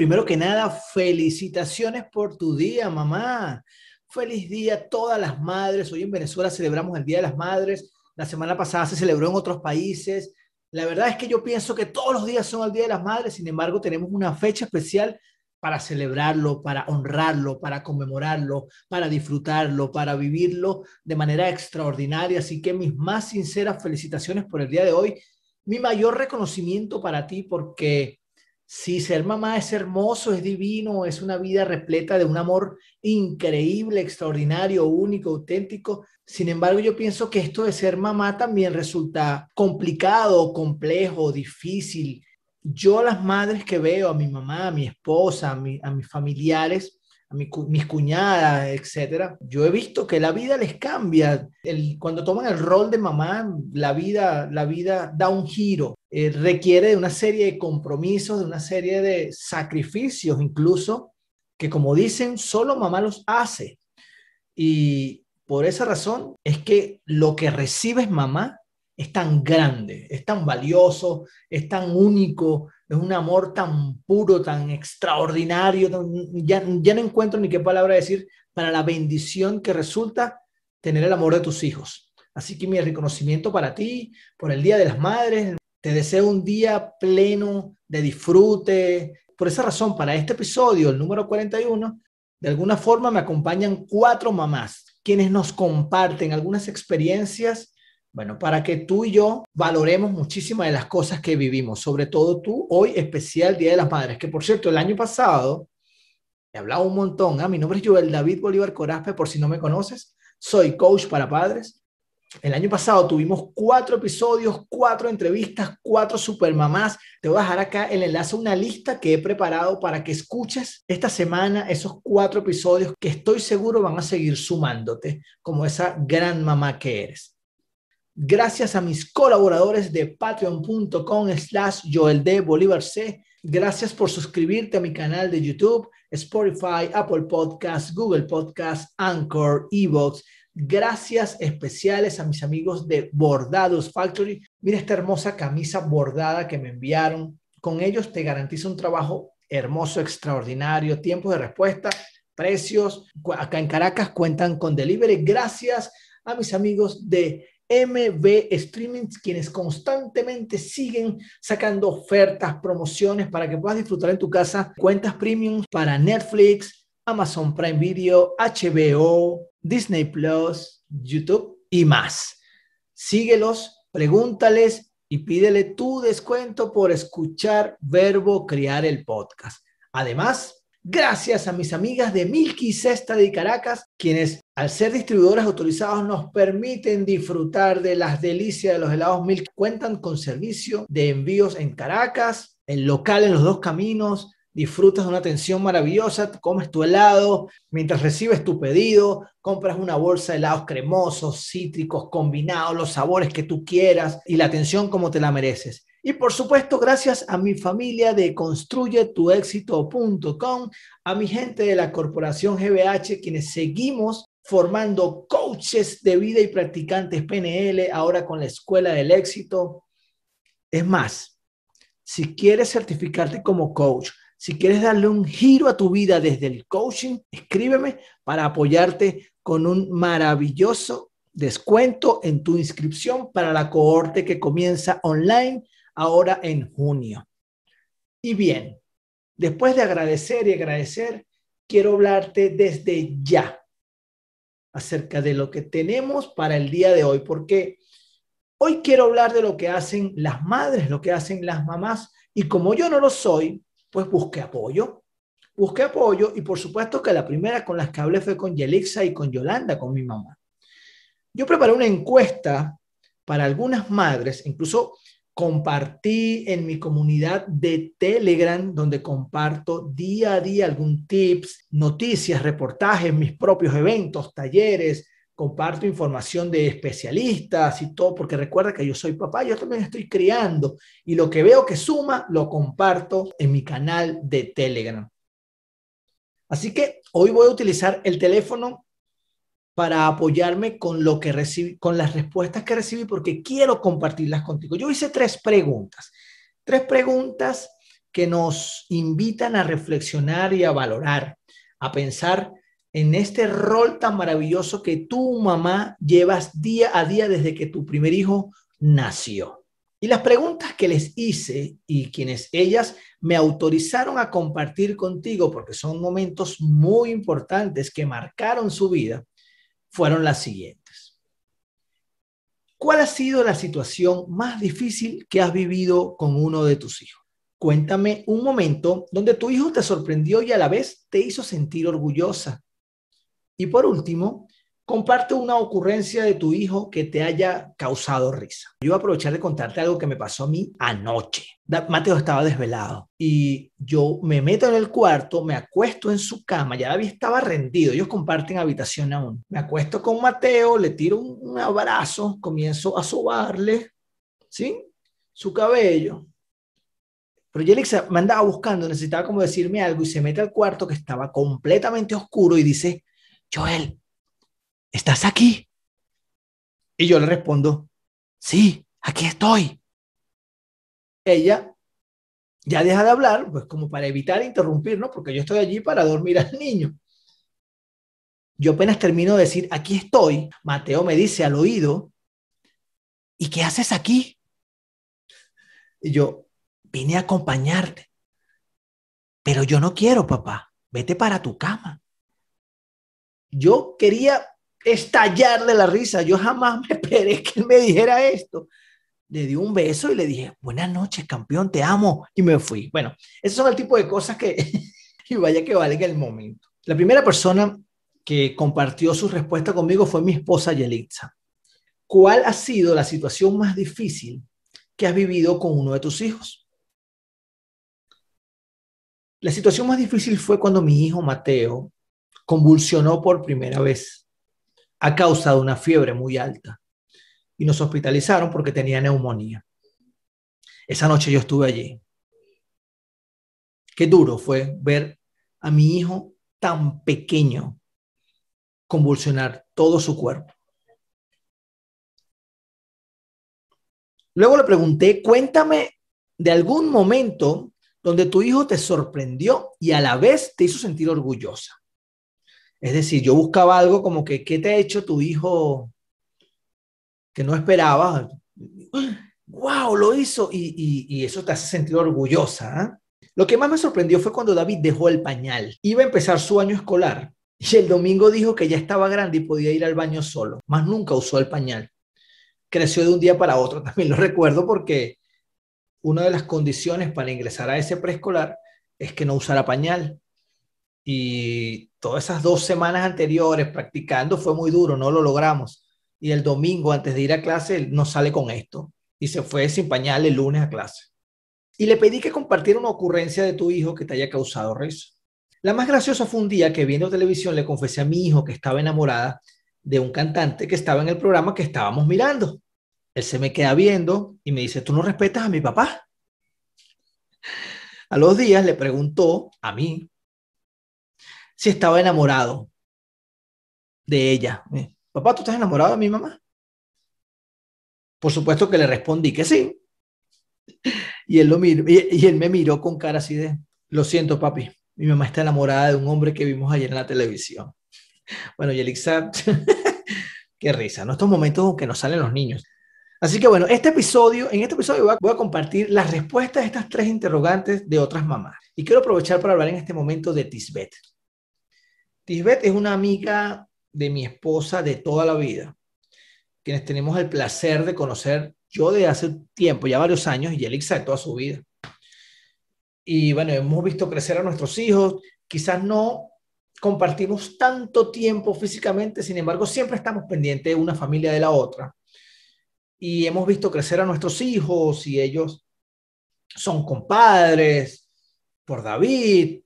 primero que nada, felicitaciones por tu día, mamá. Feliz día a todas las madres. Hoy en Venezuela celebramos el Día de las Madres. La semana pasada se celebró en otros países. La verdad es que yo pienso que todos los días son el Día de las Madres, sin embargo tenemos una fecha especial para celebrarlo, para honrarlo, para conmemorarlo, para disfrutarlo, para vivirlo de manera extraordinaria. Así que mis más sinceras felicitaciones por el día de hoy. Mi mayor reconocimiento para ti porque Sí, ser mamá es hermoso, es divino, es una vida repleta de un amor increíble, extraordinario, único, auténtico. Sin embargo, yo pienso que esto de ser mamá también resulta complicado, complejo, difícil. Yo las madres que veo, a mi mamá, a mi esposa, a mis familiares, a mis cuñadas, etcétera, yo he visto que la vida les cambia. El, cuando toman el rol de mamá, la vida, la vida da un giro. Eh, requiere de una serie de compromisos, de una serie de sacrificios, incluso, que como dicen, solo mamá los hace. Y por esa razón es que lo que recibes mamá es tan grande, es tan valioso, es tan único, es un amor tan puro, tan extraordinario, ya, no encuentro ni qué palabra decir para la bendición que resulta tener el amor de tus hijos. Así que mi reconocimiento para ti, por el Día de las Madres, te deseo un día pleno de disfrute. Por esa razón, para este episodio, el número 41, de alguna forma me acompañan cuatro mamás, quienes nos comparten algunas experiencias bueno, para que tú y yo valoremos muchísimas de las cosas que vivimos, sobre todo tú, hoy especial Día de las Madres, que por cierto, el año pasado he hablado un montón. ¿ah? Mi nombre es Joel David Bolívar Corazpe, por si no me conoces, soy coach para padres. El año pasado tuvimos cuatro episodios, cuatro entrevistas, cuatro supermamás. Te voy a dejar acá el enlace a una lista que he preparado para que escuches esta semana esos cuatro episodios que estoy seguro van a seguir sumándote como esa gran mamá que eres. Gracias a mis colaboradores de patreon.com slash Joel D. Bolívar. Gracias por suscribirte a mi canal de YouTube, Spotify, Apple Podcasts, Google Podcasts, Anchor, Evox. Gracias especiales a mis amigos de Bordados Factory. Mira esta hermosa camisa bordada que me enviaron. Con ellos te garantizo un trabajo hermoso, extraordinario, tiempo de respuesta, precios. Acá en Caracas cuentan con delivery. Gracias a mis amigos de MB Streaming, quienes constantemente siguen sacando ofertas, promociones para que puedas disfrutar en tu casa cuentas premium para Netflix, Amazon Prime Video, HBO, Disney Plus, YouTube y más. Síguelos, pregúntales y pídele tu descuento por escuchar Verbo Crear el podcast. Además, gracias a mis amigas de Milky Cesta de Caracas, quienes al ser distribuidores autorizados nos permiten disfrutar de las delicias de los helados Milky. Cuentan con servicio de envíos en Caracas, el local en los dos caminos, disfrutas de una atención maravillosa, comes tu helado, mientras recibes tu pedido, compras una bolsa de helados cremosos, cítricos, combinados, los sabores que tú quieras y la atención como te la mereces. Y por supuesto, gracias a mi familia de construyetuexito.com, a mi gente de la corporación GBH, quienes seguimos formando coaches de vida y practicantes PNL, ahora con la Escuela del Éxito. Es más, si quieres certificarte como coach, si quieres darle un giro a tu vida desde el coaching, escríbeme para apoyarte con un maravilloso descuento en tu inscripción para la cohorte que comienza online ahora en junio. Y bien, después de agradecer y agradecer, quiero hablarte desde ya acerca de lo que tenemos para el día de hoy, porque hoy quiero hablar de lo que hacen las madres, lo que hacen las mamás, y como yo no lo soy, pues busqué apoyo. Busqué apoyo y por supuesto que la primera con las que hablé fue con Yelixa y con Yolanda, con mi mamá. Yo preparé una encuesta para algunas madres, incluso compartí en mi comunidad de Telegram, donde comparto día a día algún tips, noticias, reportajes, mis propios eventos, talleres, comparto información de especialistas y todo, porque recuerda que yo soy papá, yo también estoy criando y lo que veo que suma, lo comparto en mi canal de Telegram. Así que hoy voy a utilizar el teléfono para apoyarme con lo que recibí, con las respuestas que recibí, porque quiero compartirlas contigo. Yo hice tres preguntas, tres preguntas que nos invitan a reflexionar y a valorar, a pensar en este rol tan maravilloso que tú, mamá, llevas día a día desde que tu primer hijo nació. Y las preguntas que les hice y quienes ellas me autorizaron a compartir contigo, porque son momentos muy importantes que marcaron su vida, fueron las siguientes. ¿Cuál ha sido la situación más difícil que has vivido con uno de tus hijos? Cuéntame un momento donde tu hijo te sorprendió y a la vez te hizo sentir orgullosa. Y por último, comparte una ocurrencia de tu hijo que te haya causado risa. Yo voy a aprovechar de contarte algo que me pasó a mí anoche. Mateo estaba desvelado y yo me meto en el cuarto, me acuesto en su cama, ya David estaba rendido, ellos comparten habitación aún. Me acuesto con Mateo, le tiro un, abrazo, comienzo a sobarle, ¿sí? Su cabello. Pero Yelixa me andaba buscando, necesitaba como decirme algo y se mete al cuarto que estaba completamente oscuro y dice, Joel, ¿estás aquí? Y yo le respondo, sí, aquí estoy. Ella ya deja de hablar, pues como para evitar interrumpir, ¿no? Porque yo estoy allí para dormir al niño. Yo apenas termino de decir, aquí estoy, Mateo me dice al oído, ¿y qué haces aquí? Y yo, vine a acompañarte. Pero yo no quiero, papá, vete para tu cama. Yo quería estallar de la risa. Yo jamás me esperé que él me dijera esto. Le di un beso y le dije, buenas noches, campeón, te amo. Y me fui. Bueno, esos son el tipo de cosas que, y vaya que valen el momento. La primera persona que compartió su respuesta conmigo fue mi esposa Yelitza. ¿Cuál ha sido la situación más difícil que has vivido con uno de tus hijos? La situación más difícil fue cuando mi hijo Mateo convulsionó por primera vez a causa de una fiebre muy alta y nos hospitalizaron porque tenía neumonía. Esa noche yo estuve allí. Qué duro fue ver a mi hijo tan pequeño convulsionar todo su cuerpo. Luego le pregunté, cuéntame de algún momento donde tu hijo te sorprendió y a la vez te hizo sentir orgullosa. Es decir, yo buscaba algo como que, ¿qué te ha hecho tu hijo que no esperaba? ¡Wow! Lo hizo y, eso te hace sentir orgullosa. ¿ah? Lo que más me sorprendió fue cuando David dejó el pañal. Iba a empezar su año escolar y el domingo dijo que ya estaba grande y podía ir al baño solo, más nunca usó el pañal. Creció de un día para otro, también lo recuerdo porque una de las condiciones para ingresar a ese preescolar es que no usara pañal. Y todas esas dos semanas anteriores practicando fue muy duro, no lo logramos. Y el domingo, antes de ir a clase, no sale con esto. Y se fue sin pañal el lunes a clase. Y le pedí que compartiera una ocurrencia de tu hijo que te haya causado risa. La más graciosa fue un día que viendo televisión le confesé a mi hijo que estaba enamorada de un cantante que estaba en el programa que estábamos mirando. Él se me queda viendo y me dice, ¿tú no respetas a mi papá? A los días le preguntó a mí si estaba enamorado de ella. Papá, ¿tú estás enamorado de mi mamá? Por supuesto que le respondí que sí. Y él, lo miró, y, él me miró con cara así de, lo siento, papi, mi mamá está enamorada de un hombre que vimos ayer en la televisión. Bueno, y Elixir, qué risa, ¿no? Estos momentos en que nos salen los niños. Así que bueno, este episodio, en este episodio voy a, voy a, compartir las respuestas a estas tres interrogantes de otras mamás. Y quiero aprovechar para hablar en este momento de Tisbet. Tisbet es una amiga de mi esposa de toda la vida, quienes tenemos el placer de conocer yo de hace tiempo, ya varios años, y Elixa de toda su vida. Y bueno, hemos visto crecer a nuestros hijos, quizás no compartimos tanto tiempo físicamente, sin embargo, siempre estamos pendientes de una familia de la otra. Y hemos visto crecer a nuestros hijos y ellos son compadres por David,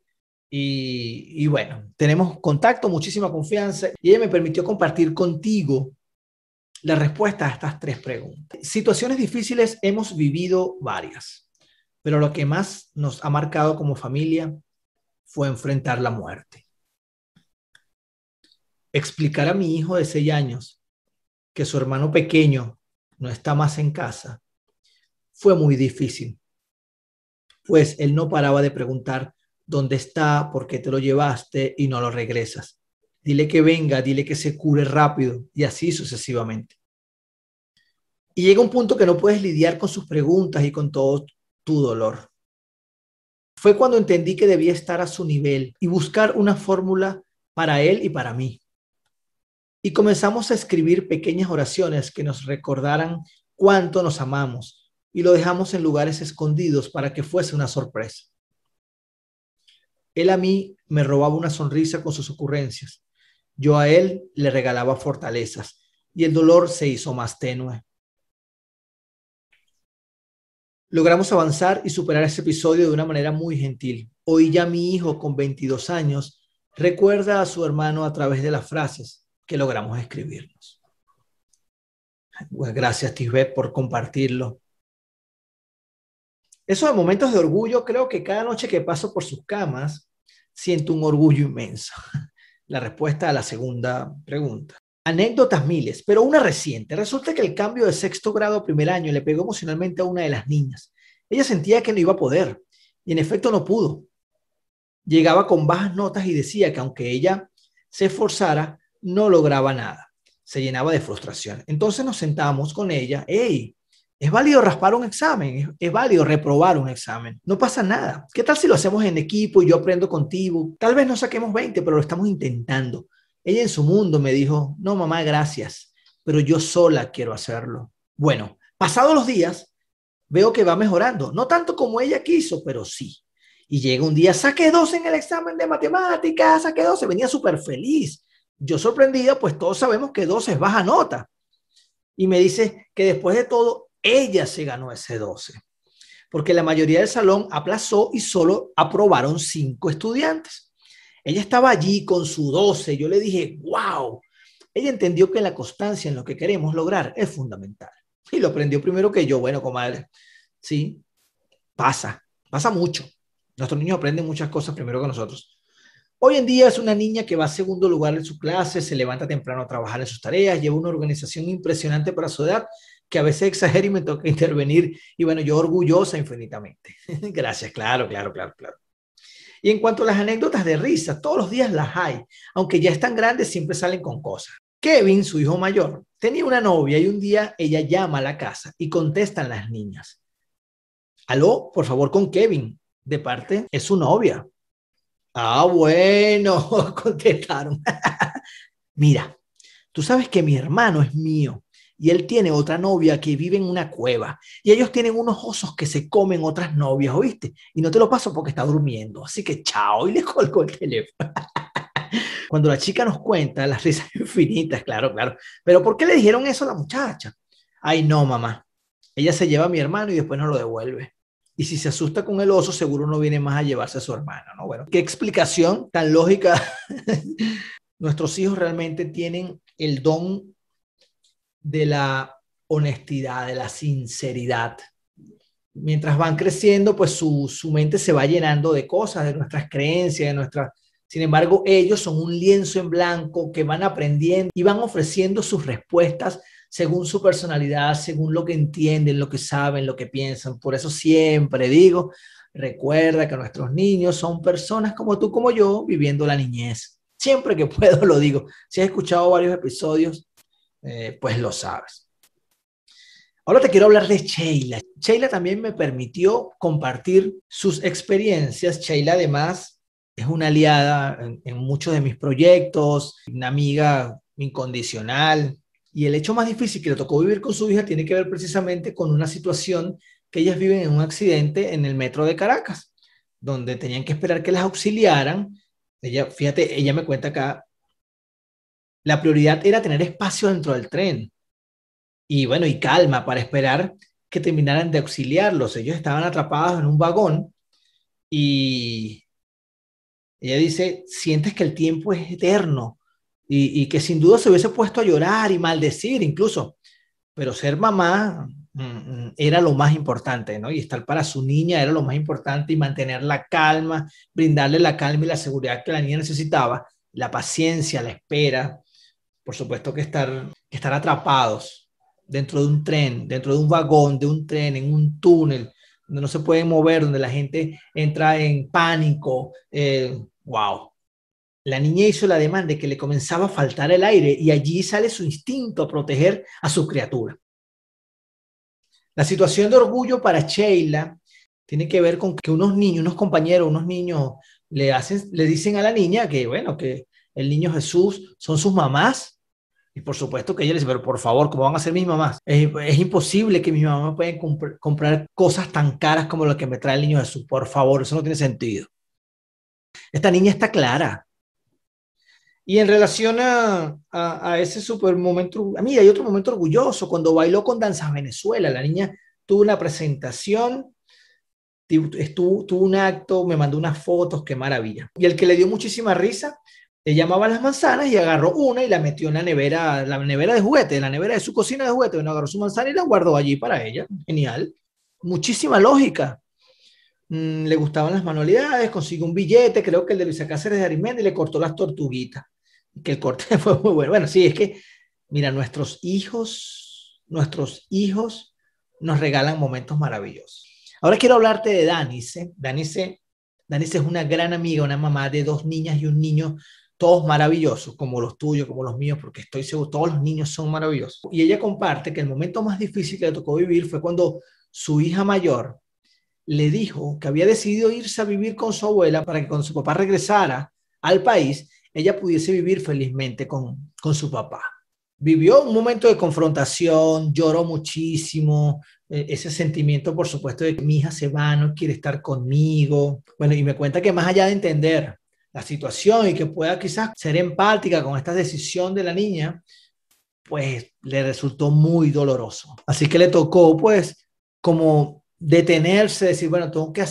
y, bueno, tenemos contacto, muchísima confianza y ella me permitió compartir contigo la respuesta a estas tres preguntas. Situaciones difíciles hemos vivido varias, pero lo que más nos ha marcado como familia fue enfrentar la muerte. Explicar a mi hijo de seis años que su hermano pequeño no está más en casa fue muy difícil. pues él no paraba de preguntar dónde está, por qué te lo llevaste y no lo regresas. Dile que venga, dile que se cure rápido y así sucesivamente. Y llega un punto que no puedes lidiar con sus preguntas y con todo tu dolor. Fue cuando entendí que debía estar a su nivel y buscar una fórmula para él y para mí. Y comenzamos a escribir pequeñas oraciones que nos recordaran cuánto nos amamos y lo dejamos en lugares escondidos para que fuese una sorpresa. Él a mí me robaba una sonrisa con sus ocurrencias. Yo a él le regalaba fortalezas y el dolor se hizo más tenue. Logramos avanzar y superar ese episodio de una manera muy gentil. Hoy ya mi hijo con 22 años recuerda a su hermano a través de las frases que logramos escribirnos. Gracias, Tisbet, por compartirlo. Esos momentos de orgullo, creo que cada noche que paso por sus camas, siento un orgullo inmenso. La respuesta a la segunda pregunta. Anécdotas miles, pero una reciente. Resulta que el cambio de sexto grado a primer año le pegó emocionalmente a una de las niñas. Ella sentía que no iba a poder y en efecto no pudo. Llegaba con bajas notas y decía que aunque ella se esforzara, no lograba nada. Se llenaba de frustración. Entonces nos sentamos con ella. Hey, es válido raspar un examen, es, válido reprobar un examen. No pasa nada. ¿Qué tal si lo hacemos en equipo y yo aprendo contigo? Tal vez no saquemos 20, pero lo estamos intentando. Ella en su mundo me dijo, no, mamá, gracias, pero yo sola quiero hacerlo. Bueno, pasados los días, veo que va mejorando. No tanto como ella quiso, pero sí. Y llega un día, saqué 12 en el examen de matemáticas, saqué 12, venía súper feliz. Yo sorprendida, pues todos sabemos que 12 es baja nota. Y me dice que después de todo, ella se ganó ese 12, porque la mayoría del salón aplazó y solo aprobaron cinco estudiantes. Ella estaba allí con su 12, yo le dije, wow, ella entendió que la constancia en lo que queremos lograr es fundamental. Y lo aprendió primero que yo, bueno, comadre, sí, pasa, pasa mucho. Nuestros niños aprenden muchas cosas primero que nosotros. Hoy en día es una niña que va a segundo lugar en su clase, se levanta temprano a trabajar en sus tareas, lleva una organización impresionante para su edad que a veces exagero y me toca intervenir. Y bueno, yo orgullosa infinitamente. Gracias, claro, claro, claro, claro. Y en cuanto a las anécdotas de risa, todos los días las hay, aunque ya están grandes, siempre salen con cosas. Kevin, su hijo mayor, tenía una novia y un día ella llama a la casa y contestan las niñas. Aló, por favor, con Kevin. De parte, es su novia. Ah, bueno, contestaron. Mira, tú sabes que mi hermano es mío y él tiene otra novia que vive en una cueva y ellos tienen unos osos que se comen otras novias, ¿oíste? Y no te lo paso porque está durmiendo, así que chao y le colgó el teléfono. Cuando la chica nos cuenta las risas infinitas, claro, claro, pero ¿por qué le dijeron eso a la muchacha? Ay, no, mamá, ella se lleva a mi hermano y después no lo devuelve. Y si se asusta con el oso, seguro no viene más a llevarse a su hermano, ¿no? Bueno, qué explicación tan lógica. Nuestros hijos realmente tienen el don de la honestidad, de la sinceridad. Mientras van creciendo, pues su, mente se va llenando de cosas, de nuestras creencias, de nuestras... Sin embargo, ellos son un lienzo en blanco que van aprendiendo y van ofreciendo sus respuestas según su personalidad, según lo que entienden, lo que saben, lo que piensan. Por eso siempre digo, recuerda que nuestros niños son personas como tú, como yo, viviendo la niñez. Siempre que puedo lo digo. Si has escuchado varios episodios, eh, pues lo sabes. Ahora te quiero hablar de Sheila. Sheila también me permitió compartir sus experiencias. Sheila además es una aliada en, muchos de mis proyectos, una amiga incondicional. Y el hecho más difícil que le tocó vivir con su hija tiene que ver precisamente con una situación que ellas viven en un accidente en el metro de Caracas, donde tenían que esperar que las auxiliaran. Ella, fíjate, ella me cuenta acá la prioridad era tener espacio dentro del tren y bueno, y calma para esperar que terminaran de auxiliarlos. Ellos estaban atrapados en un vagón y ella dice, sientes que el tiempo es eterno y, que sin duda se hubiese puesto a llorar y maldecir incluso, pero ser mamá mm, mm, era lo más importante, ¿no? Y estar para su niña era lo más importante y mantener la calma, brindarle la calma y la seguridad que la niña necesitaba, la paciencia, la espera, por supuesto que estar, estar atrapados dentro de un tren, dentro de un vagón, de un tren, en un túnel, donde no se pueden mover, donde la gente entra en pánico. Eh, wow. La niña hizo la demanda de que le comenzaba a faltar el aire y allí sale su instinto a proteger a su criatura. La situación de orgullo para Sheila tiene que ver con que unos niños, unos compañeros, unos niños le, hacen, le dicen a la niña que, bueno, que el niño Jesús son sus mamás. Y por supuesto que ella le dice, pero por favor, ¿cómo van a ser mis mamás? Es, imposible que mis mamás puedan comprar cosas tan caras como lo que me trae el niño Jesús. Por favor, eso no tiene sentido. Esta niña está clara. Y en relación a, a, ese super momento, a mí hay otro momento orgulloso, cuando bailó con Danzas Venezuela, la niña tuvo una presentación estuvo, tuvo un acto, me mandó unas fotos, qué maravilla. Y el que le dio muchísima risa, le llamaba las manzanas y agarró una y la metió en la nevera, la nevera de juguete, la nevera de su cocina de juguete. Bueno, agarró su manzana y la guardó allí para ella. Genial. Muchísima lógica. Mm, le gustaban las manualidades, consiguió un billete, creo que el de Luisa Cáceres de Arimendi y le cortó las tortuguitas. Que el corte fue muy bueno. Bueno, sí, es que, mira, nuestros hijos, nuestros hijos nos regalan momentos maravillosos. Ahora quiero hablarte de Danice. Danice, Danice es una gran amiga, una mamá de dos niñas y un niño, todos maravillosos, como los tuyos, como los míos, porque estoy seguro, todos los niños son maravillosos. Y ella comparte que el momento más difícil que le tocó vivir fue cuando su hija mayor le dijo que había decidido irse a vivir con su abuela para que cuando su papá regresara al país, ella pudiese vivir felizmente con, con su papá vivió un momento de confrontación, lloró muchísimo, eh, ese sentimiento, por supuesto, de que mi hija se va, no quiere estar conmigo. Bueno, y me cuenta que más allá de entender la situación y que pueda quizás ser empática con esta decisión de la niña, pues le resultó muy doloroso. Así que le tocó, pues, como detenerse, decir, bueno, tengo que,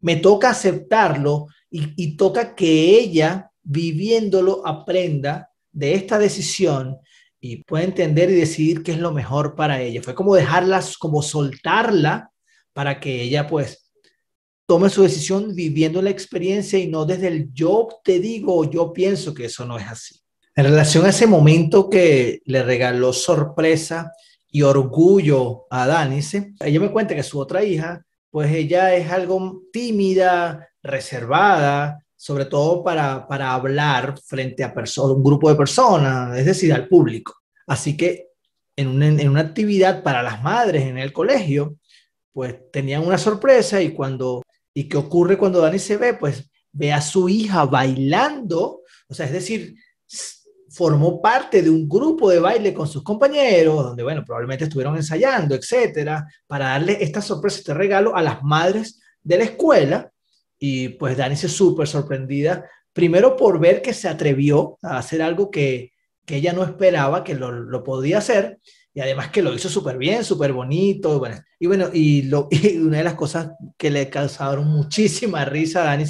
me toca aceptarlo y, y toca que ella, viviéndolo, aprenda de esta decisión y puede entender y decidir qué es lo mejor para ella. Fue como dejarlas, como soltarla para que ella pues tome su decisión viviendo la experiencia y no desde el yo te digo yo pienso que eso no es así. En relación a ese momento que le regaló sorpresa y orgullo a Danice, ella me cuenta que su otra hija, pues ella es algo tímida, reservada, sobre todo para, para hablar frente a un grupo de personas, es decir, al público. Así que en una, en una actividad para las madres en el colegio, pues tenían una sorpresa y cuando, ¿y qué ocurre cuando Dani se ve? Pues ve a su hija bailando, o sea, es decir, formó parte de un grupo de baile con sus compañeros, donde, bueno, probablemente estuvieron ensayando, etcétera, para darle esta sorpresa, este regalo a las madres de la escuela y pues Dani se súper sorprendida, primero por ver que se atrevió a hacer algo que, que ella no esperaba que lo, lo, podía hacer, y además que lo hizo súper bien, súper bonito. Bueno, y bueno, y, lo, y una de las cosas que le causaron muchísima risa a Dani,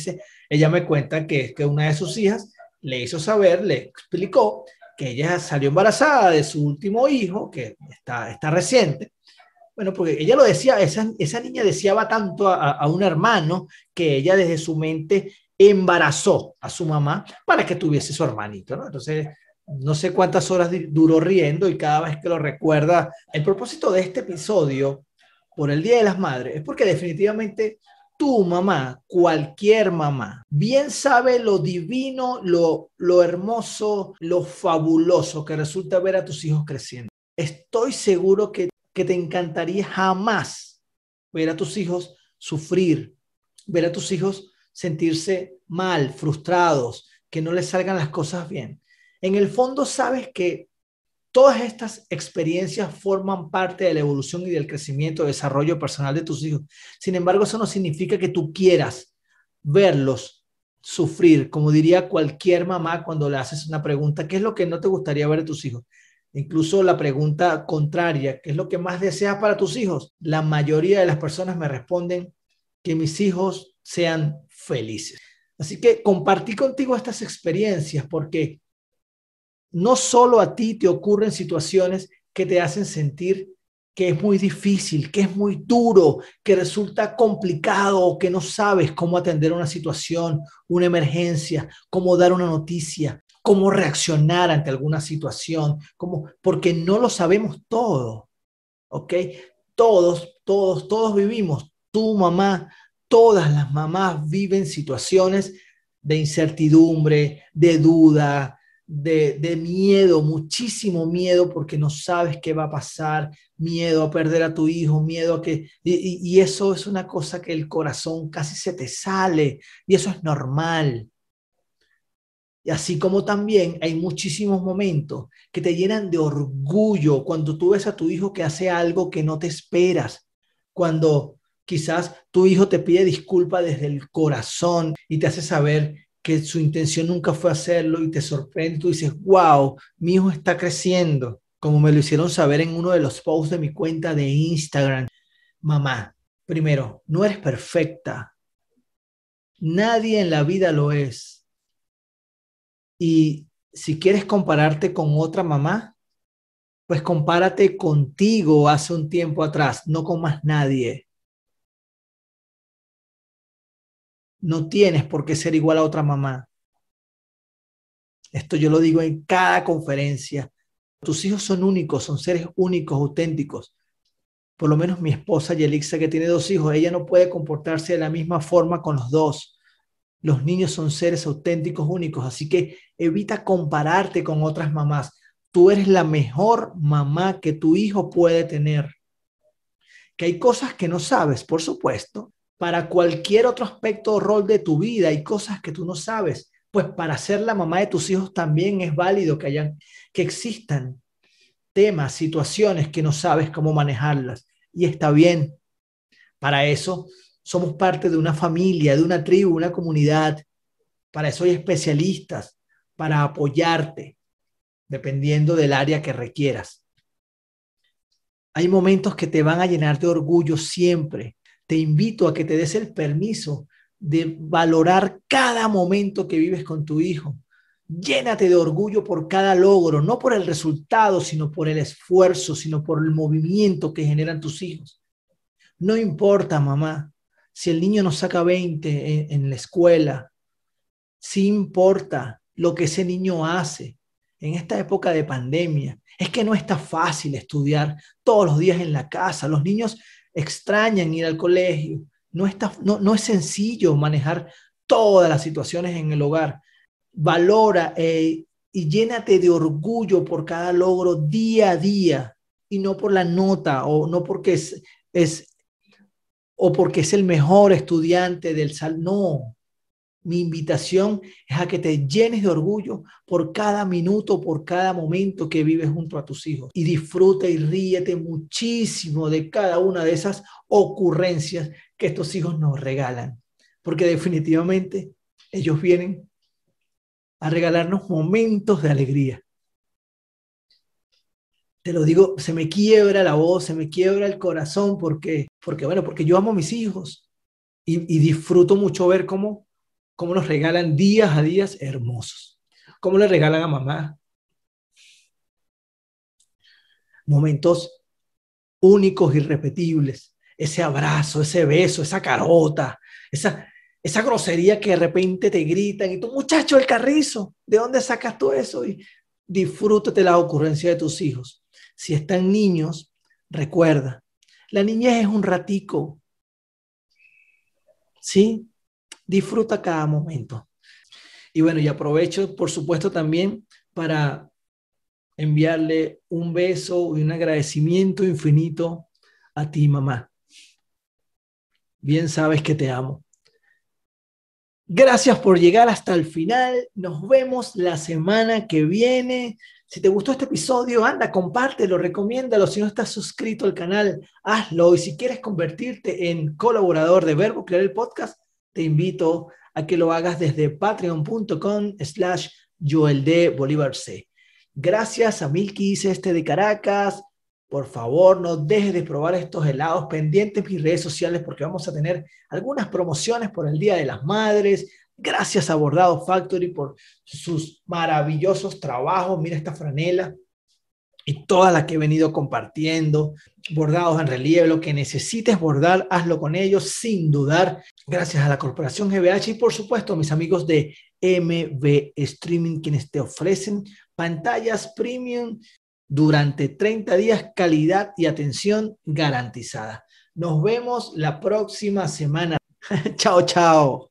ella me cuenta que, que una de sus hijas le hizo saber, le explicó que ella salió embarazada de su último hijo, que está, está reciente, bueno, porque ella lo decía, esa, esa niña deseaba tanto a, a, un hermano que ella desde su mente embarazó a su mamá para que tuviese su hermanito, ¿no? Entonces, no sé cuántas horas duró riendo y cada vez que lo recuerda, el propósito de este episodio por el Día de las Madres es porque definitivamente tu mamá, cualquier mamá, bien sabe lo divino, lo, lo hermoso, lo fabuloso que resulta ver a tus hijos creciendo. Estoy seguro que que te encantaría jamás ver a tus hijos sufrir, ver a tus hijos sentirse mal, frustrados, que no les salgan las cosas bien. En el fondo sabes que todas estas experiencias forman parte de la evolución y del crecimiento, desarrollo personal de tus hijos. Sin embargo, eso no significa que tú quieras verlos sufrir, como diría cualquier mamá cuando le haces una pregunta, ¿qué es lo que no te gustaría ver de tus hijos? Incluso la pregunta contraria, ¿qué es lo que más deseas para tus hijos? La mayoría de las personas me responden que mis hijos sean felices. Así que compartí contigo estas experiencias porque no solo a ti te ocurren situaciones que te hacen sentir que es muy difícil, que es muy duro, que resulta complicado, que no sabes cómo atender una situación, una emergencia, cómo dar una noticia, cómo reaccionar ante alguna situación, porque no lo sabemos todo, ¿ok? Todos, todos, todos vivimos tu mamá. Todas las mamás viven situaciones de incertidumbre, de duda, de, miedo, muchísimo miedo porque no sabes qué va a pasar, miedo a perder a tu hijo, miedo a que... Y, y eso es una cosa que el corazón casi se te sale y eso es normal. Y así como también hay muchísimos momentos que te llenan de orgullo cuando tú ves a tu hijo que hace algo que no te esperas, cuando quizás tu hijo te pide disculpa desde el corazón y te hace saber que su intención nunca fue hacerlo y te sorprende, tú dices, wow, mi hijo está creciendo, como me lo hicieron saber en uno de los posts de mi cuenta de Instagram. Mamá, primero, no eres perfecta. Nadie en la vida lo es. Y si quieres compararte con otra mamá, pues compárate contigo hace un tiempo atrás, no con más nadie. No tienes por qué ser igual a otra mamá. Esto yo lo digo en cada conferencia. Tus hijos son únicos, son seres únicos, auténticos. Por lo menos mi esposa Yelixa, que tiene dos hijos, ella no puede comportarse de la misma forma con los dos. Los niños son seres auténticos, únicos, así que evita compararte con otras mamás. Tú eres la mejor mamá que tu hijo puede tener. Que hay cosas que no sabes, por supuesto, para cualquier otro aspecto o rol de tu vida y cosas que tú no sabes. Pues para ser la mamá de tus hijos también es válido que hayan, que existan temas, situaciones que no sabes cómo manejarlas. Y está bien. Para eso somos parte de una familia, de una tribu, una comunidad. Para eso hay especialistas, para apoyarte, dependiendo del área que requieras. Hay momentos que te van a llenar de orgullo siempre, te invito a que te des el permiso de valorar cada momento que vives con tu hijo. Llénate de orgullo por cada logro, no por el resultado, sino por el esfuerzo, sino por el movimiento que generan tus hijos. No importa, mamá, si el niño no saca 20 en, la escuela, sí importa lo que ese niño hace en esta época de pandemia. Es que no está fácil estudiar todos los días en la casa. Los niños extrañan ir al colegio. No, está, no, es sencillo manejar todas las situaciones en el hogar. Valora eh, y llénate de orgullo por cada logro día a día y no por la nota o no porque es, es o porque es el mejor estudiante del sal. No, mi invitación es a que te llenes de orgullo por cada minuto, por cada momento que vives junto a tus hijos. Y disfruta y ríete muchísimo de cada una de esas ocurrencias que estos hijos nos regalan. Porque definitivamente ellos vienen a regalarnos momentos de alegría. Te lo digo, se me quiebra la voz, se me quiebra el corazón porque, porque bueno, porque yo amo a mis hijos y, y disfruto mucho ver cómo cómo nos regalan días a días hermosos. Cómo le regalan a mamá momentos únicos, irrepetibles. Ese abrazo, ese beso, esa carota, esa, esa grosería que de repente te gritan y tú, muchacho, el carrizo, ¿de dónde sacas tú eso? Y disfrútate la ocurrencia de tus hijos. Si están niños, recuerda, la niñez es un ratico. ¿Sí? Disfruta cada momento. Y bueno, y aprovecho, por supuesto, también para enviarle un beso y un agradecimiento infinito a ti, mamá. Bien sabes que te amo. Gracias por llegar hasta el final. Nos vemos la semana que viene. Si te gustó este episodio, anda, compártelo, recomiéndalo. Si no estás suscrito al canal, hazlo. Y si quieres convertirte en colaborador de Verbo Crear el Podcast, te invito a que lo hagas desde patreon.com slash Joel Bolívar C. Gracias a Milkis este de Caracas. Por favor, no dejes de probar estos helados pendientes en mis redes sociales porque vamos a tener algunas promociones por el Día de las Madres. Gracias a Bordado Factory por sus maravillosos trabajos. Mira esta franela y todas las que he venido compartiendo, bordados en relieve, lo que necesites bordar, hazlo con ellos sin dudar, gracias a la Corporación GBH y por supuesto a mis amigos de MB Streaming, quienes te ofrecen pantallas premium durante 30 días, calidad y atención garantizada. Nos vemos la próxima semana. chao, chao.